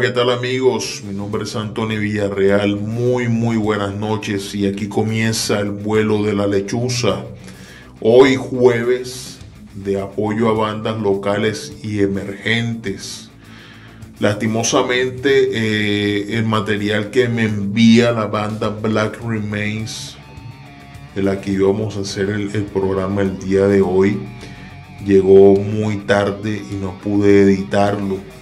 ¿qué tal amigos? Mi nombre es Antonio Villarreal. Muy, muy buenas noches y aquí comienza el vuelo de la lechuza. Hoy jueves de apoyo a bandas locales y emergentes. Lastimosamente, eh, el material que me envía la banda Black Remains, de la que íbamos a hacer el programa el día de hoy, llegó muy tarde y no pude editarlo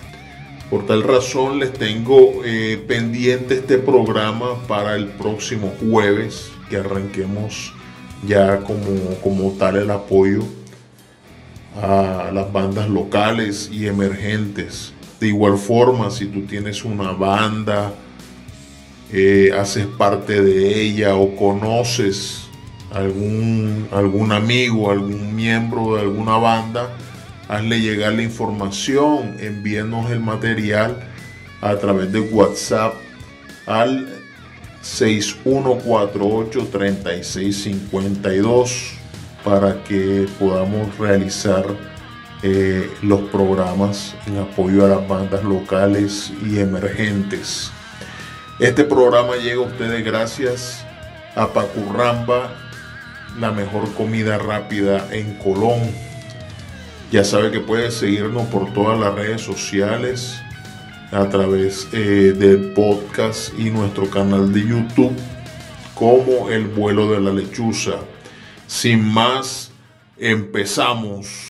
por tal razón les tengo eh, pendiente este programa para el próximo jueves, que arranquemos ya como, como tal el apoyo a las bandas locales y emergentes. De igual forma, si tú tienes una banda, eh, haces parte de ella o conoces algún, algún amigo, algún miembro de alguna banda, hazle llegar la información, envíenos el material a través de WhatsApp al 6148-3652 para que podamos realizar eh, los programas en apoyo a las bandas locales y emergentes. Este programa llega a ustedes gracias a Pacurramba, la mejor comida rápida en Colón ya sabe que puede seguirnos por todas las redes sociales a través eh, del podcast y nuestro canal de YouTube como El vuelo de la lechuza. Sin más, empezamos.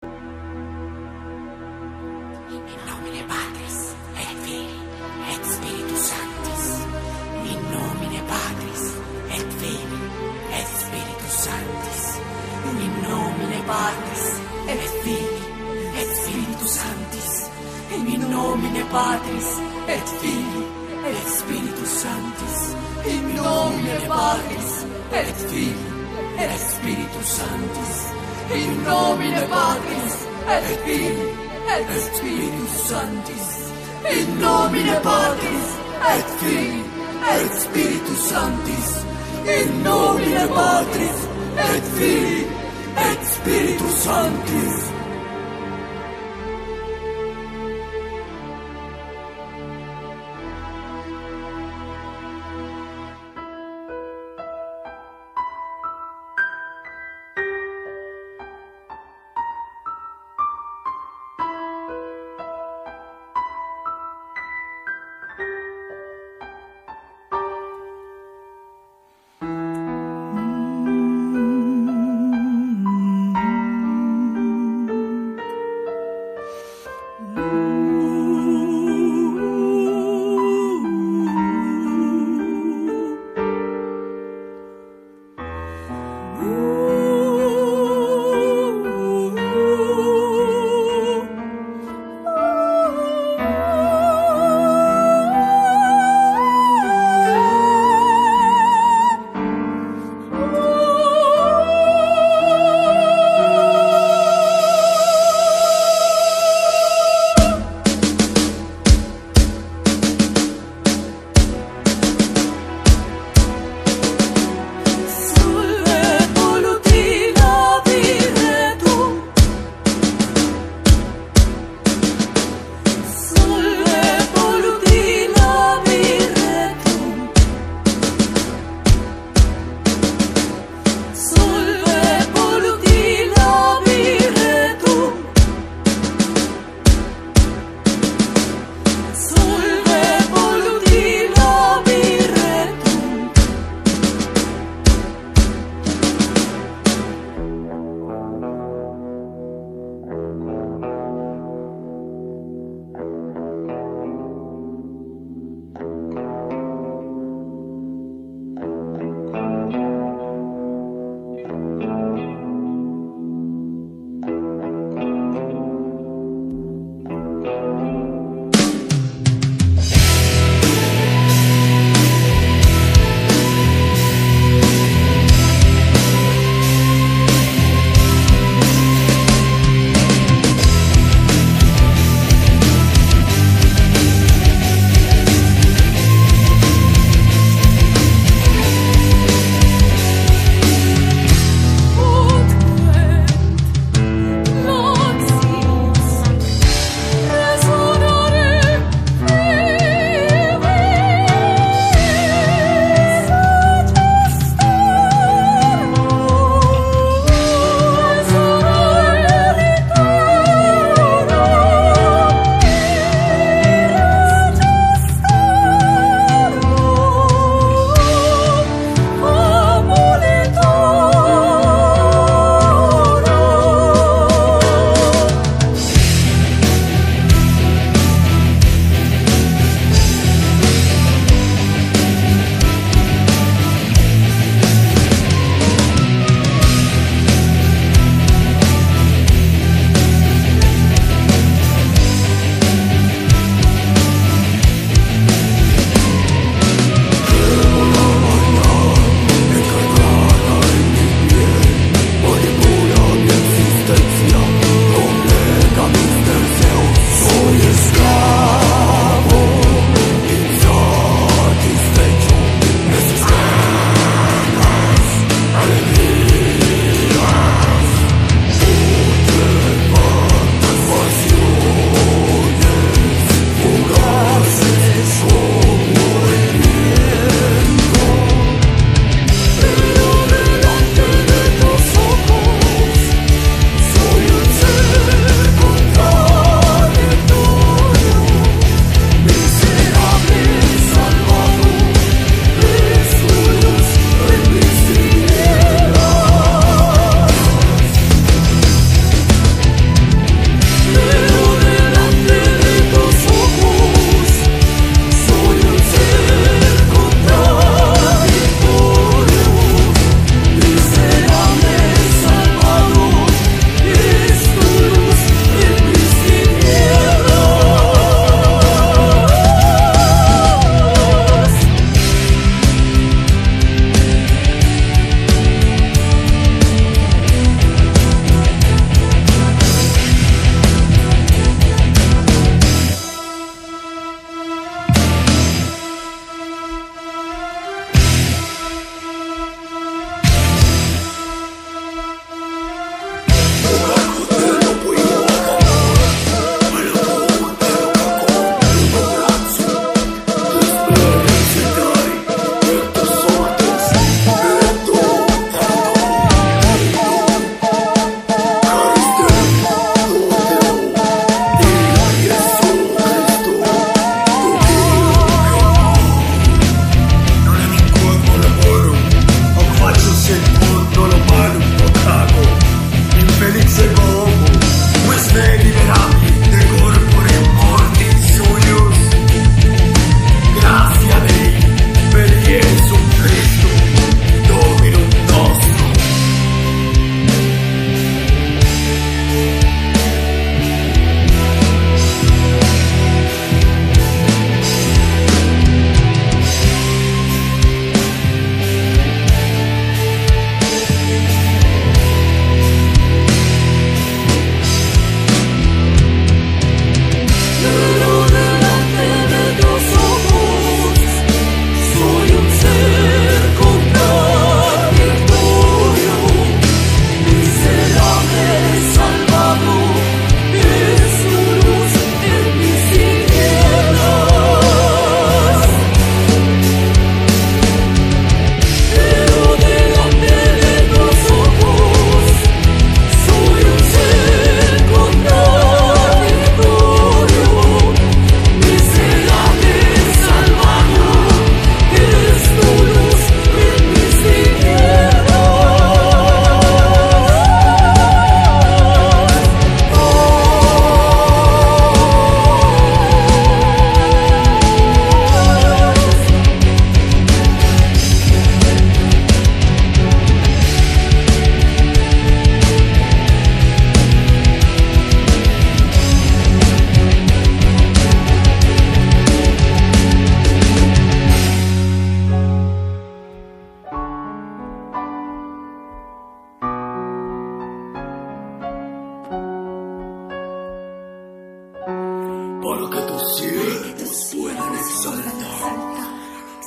Para que tus sientes. Puedan exaltar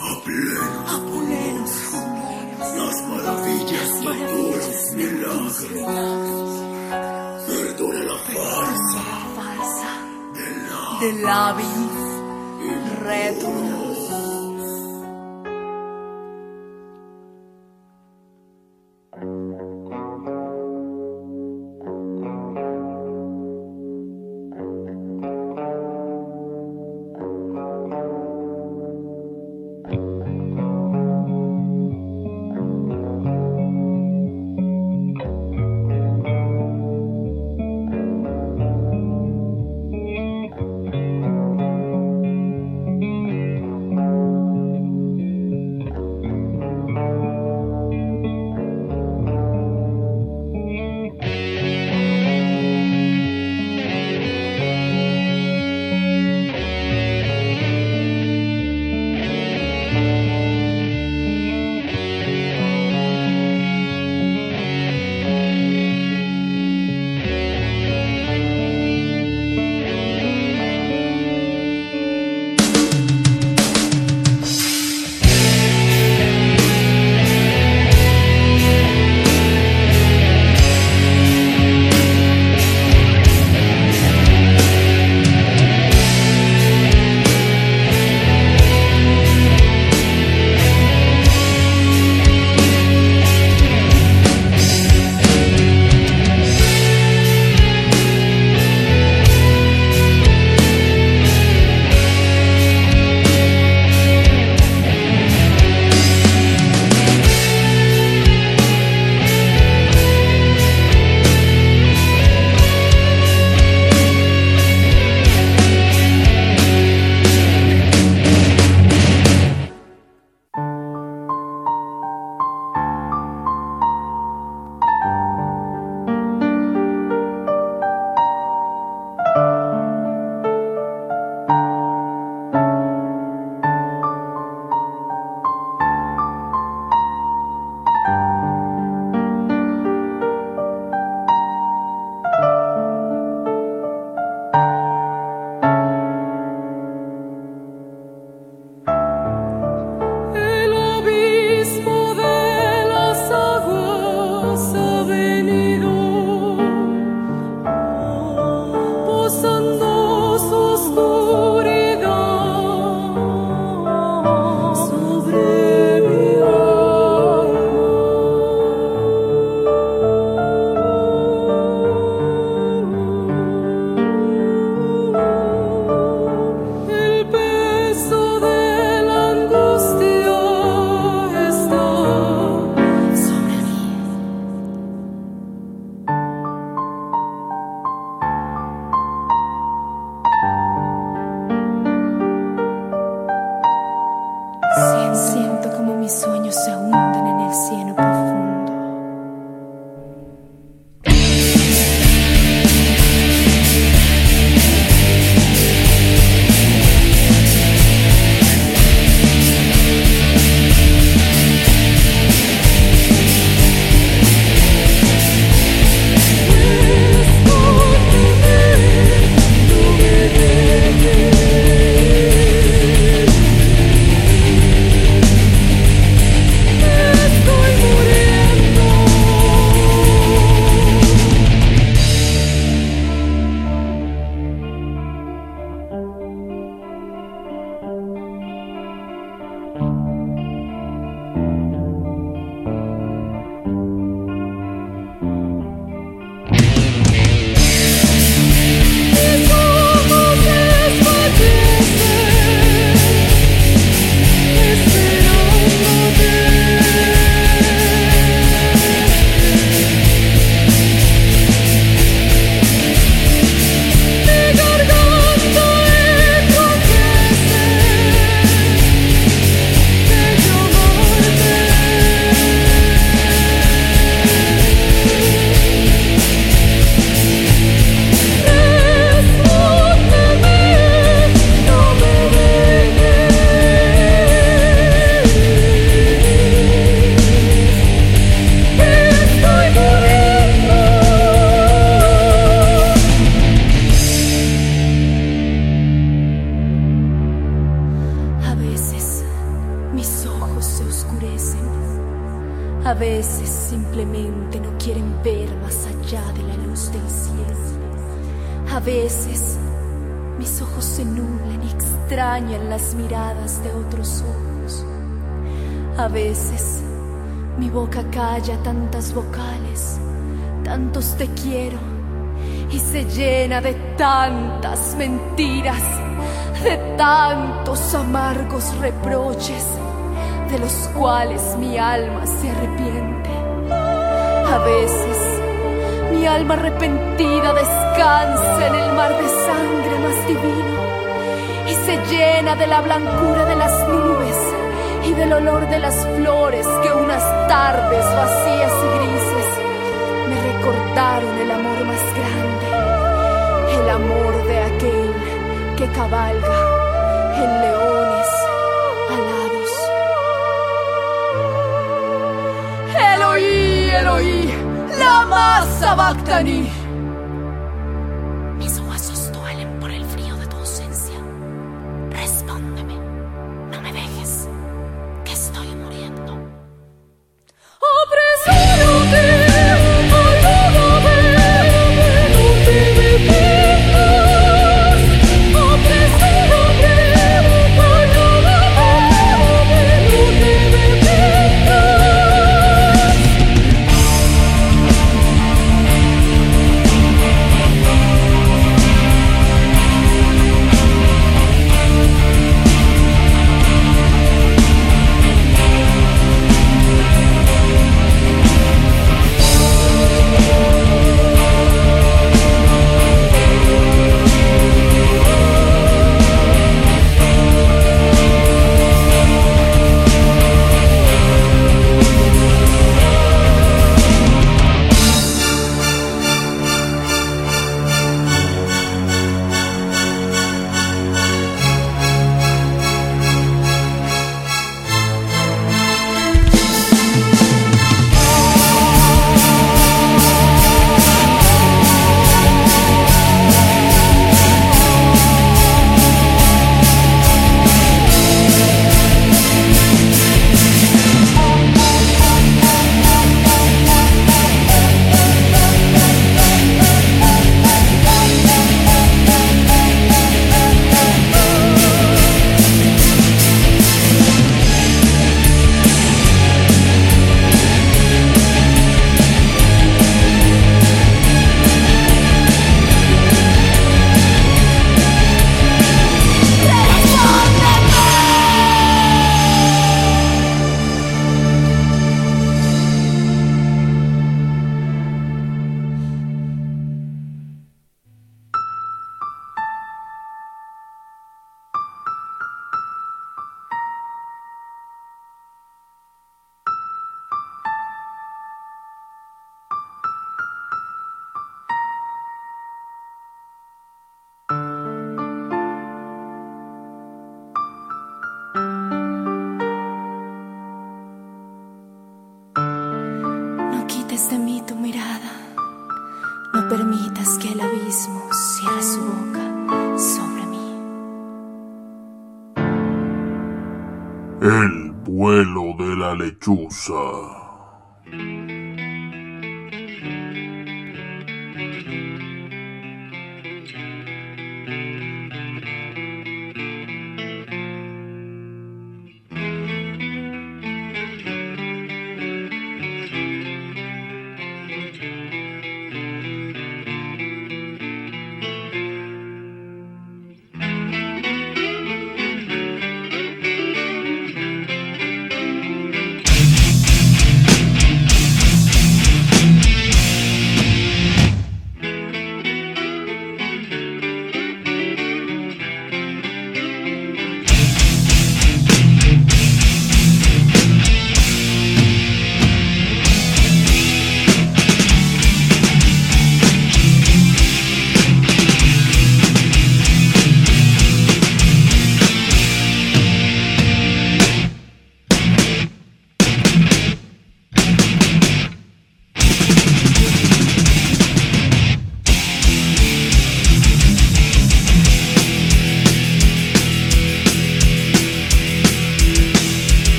a plenos. Las maravillas y puros milagros. Perdona la farsa del ave. A veces simplemente no quieren ver más allá de la luz del cielo. A veces mis ojos se nublan y extrañan las miradas de otros ojos. A veces mi boca calla tantas vocales, tantos te quiero, y se llena de tantas mentiras, de tantos amargos reproches, de los cuales mi alma se arrepiente. A veces. Mi alma arrepentida descansa en el mar de sangre más divino y se llena de la blancura de las nubes y del olor de las flores que unas tardes vacías y grises me recordaron el amor más grande, el amor de aquel que cabalga en leones Eloí, Eloí, la lechuza.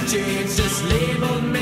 to change this me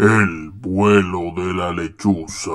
El vuelo de la lechuza.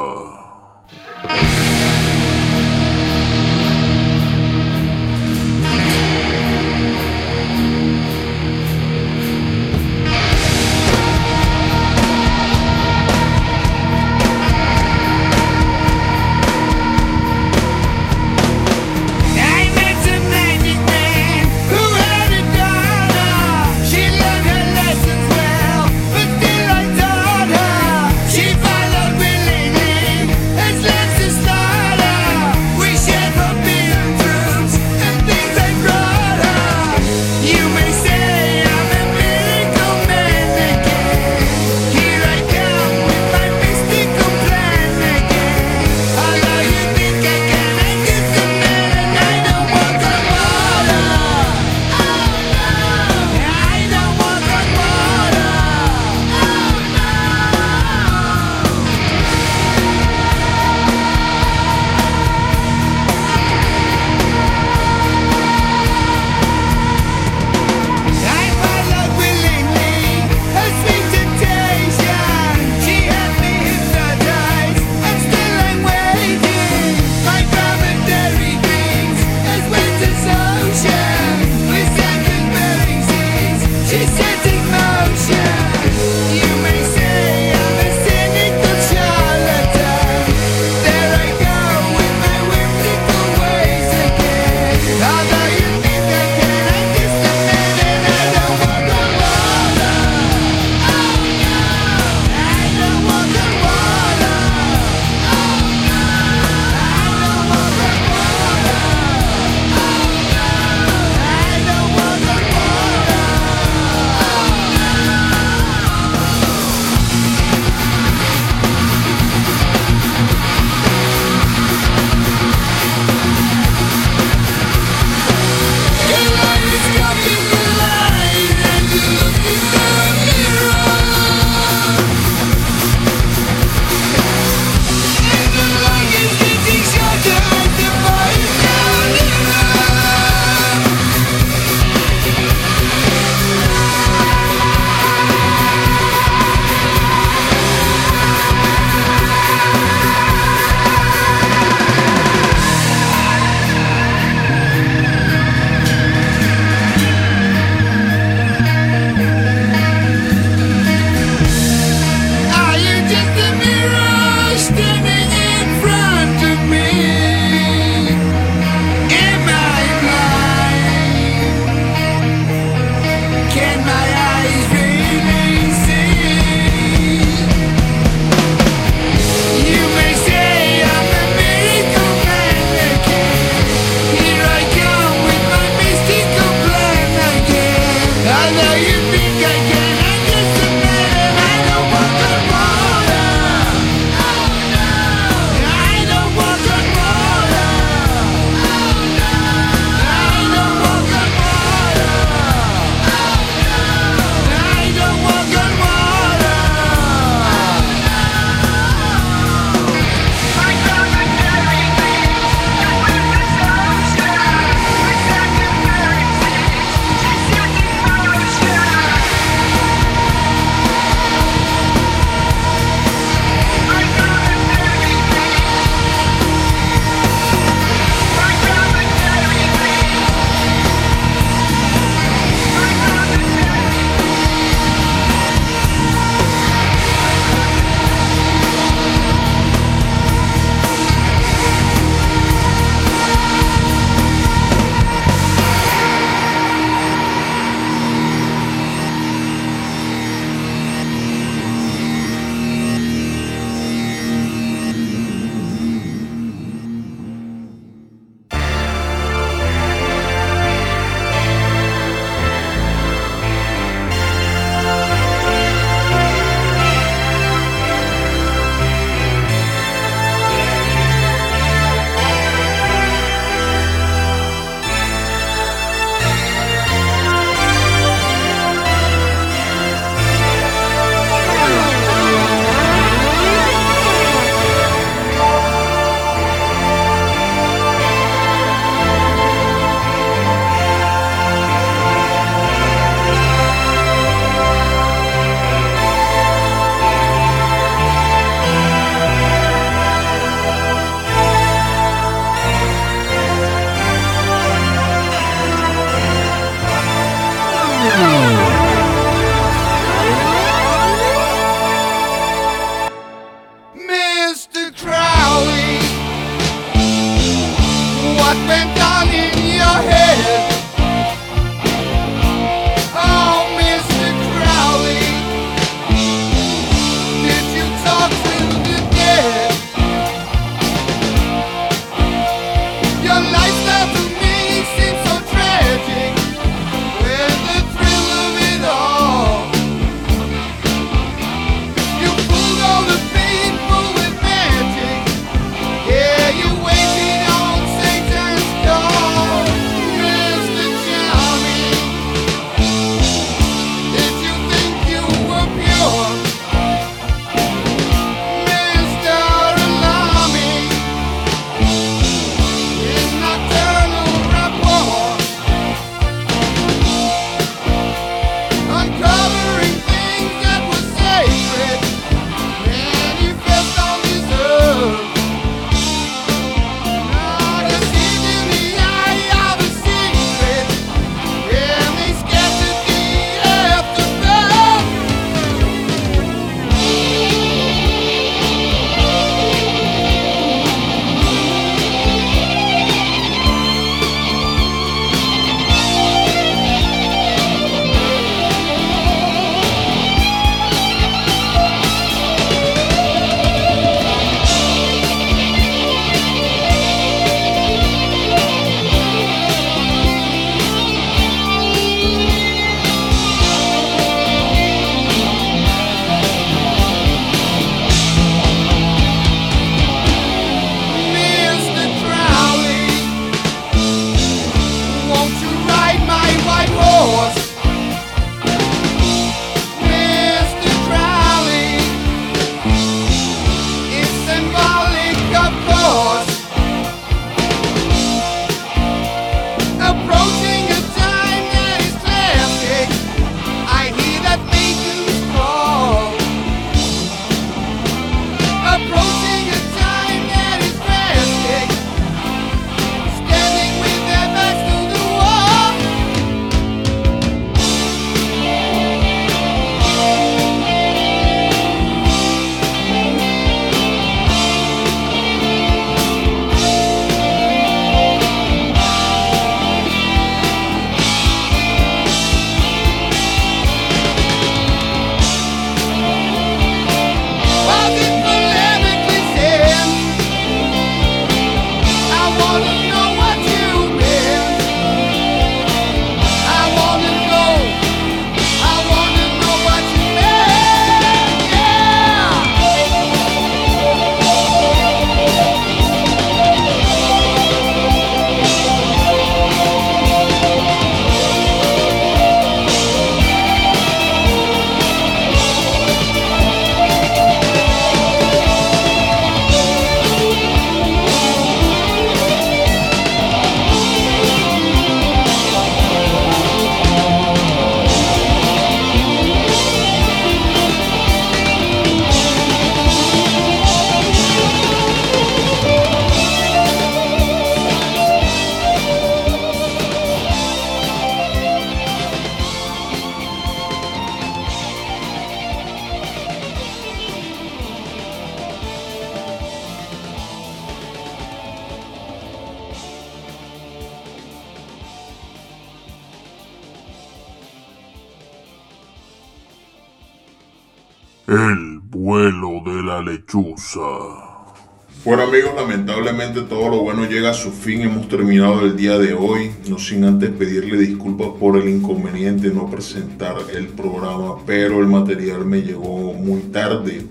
Amigos, lamentablemente todo lo bueno llega a su fin. Hemos terminado el día de hoy. No sin antes pedirle disculpas por el inconveniente no presentar el programa, pero el material me llegó muy tarde.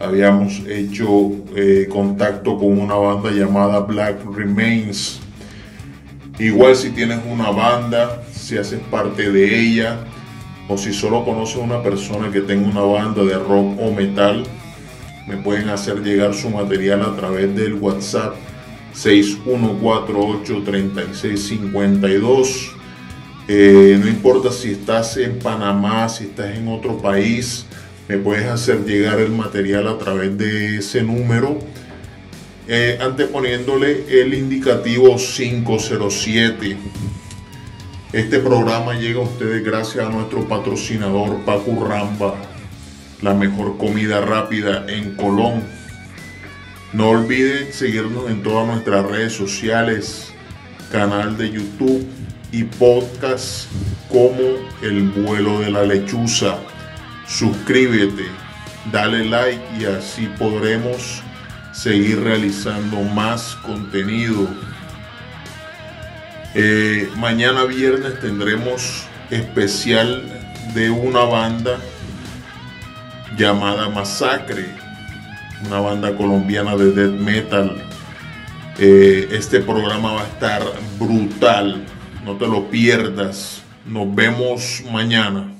Habíamos hecho eh, contacto con una banda llamada Black Remains. Igual si tienes una banda, si haces parte de ella, o si solo conoces una persona que tenga una banda de rock o metal, me pueden hacer llegar su material a través del WhatsApp 61483652. Eh, no importa si estás en Panamá, si estás en otro país, me puedes hacer llegar el material a través de ese número. eh, anteponiéndole el indicativo 507. Este programa llega a ustedes gracias a nuestro patrocinador Paco Ramba, la mejor comida rápida en Colón. No olviden seguirnos en todas nuestras redes sociales, canal de YouTube y podcast como El vuelo de la lechuza. Suscríbete, dale like y así podremos seguir realizando más contenido. Eh, mañana viernes tendremos especial de una banda llamada Masacre, una banda colombiana de death metal. Eh, este programa va a estar brutal, no te lo pierdas. Nos vemos mañana.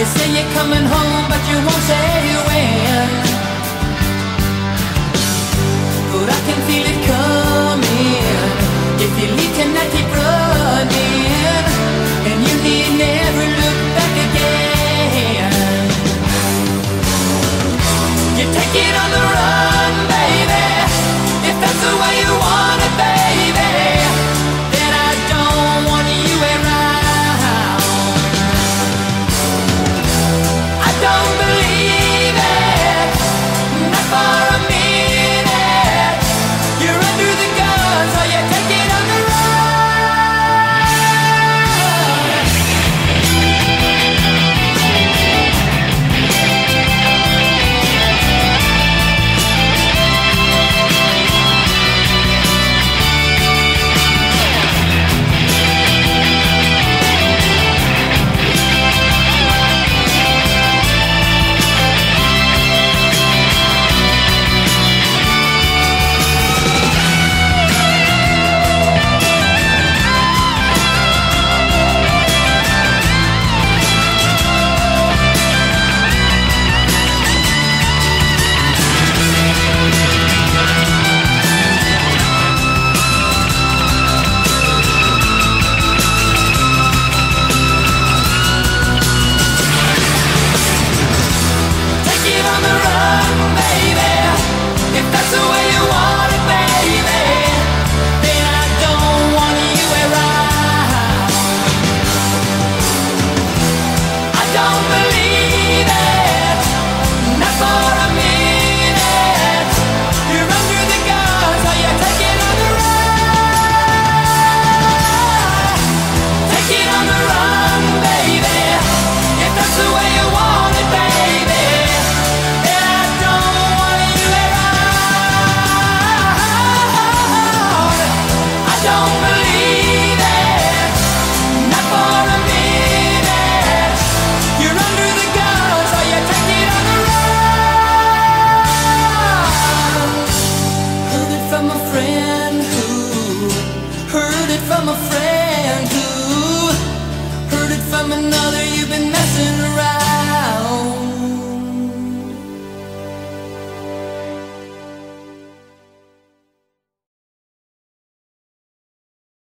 You say you're coming home, but you won't say when. But I can feel it coming. If You leave tonight, keep running, and you need never look back again. You take it on the run, baby. If that's the way you.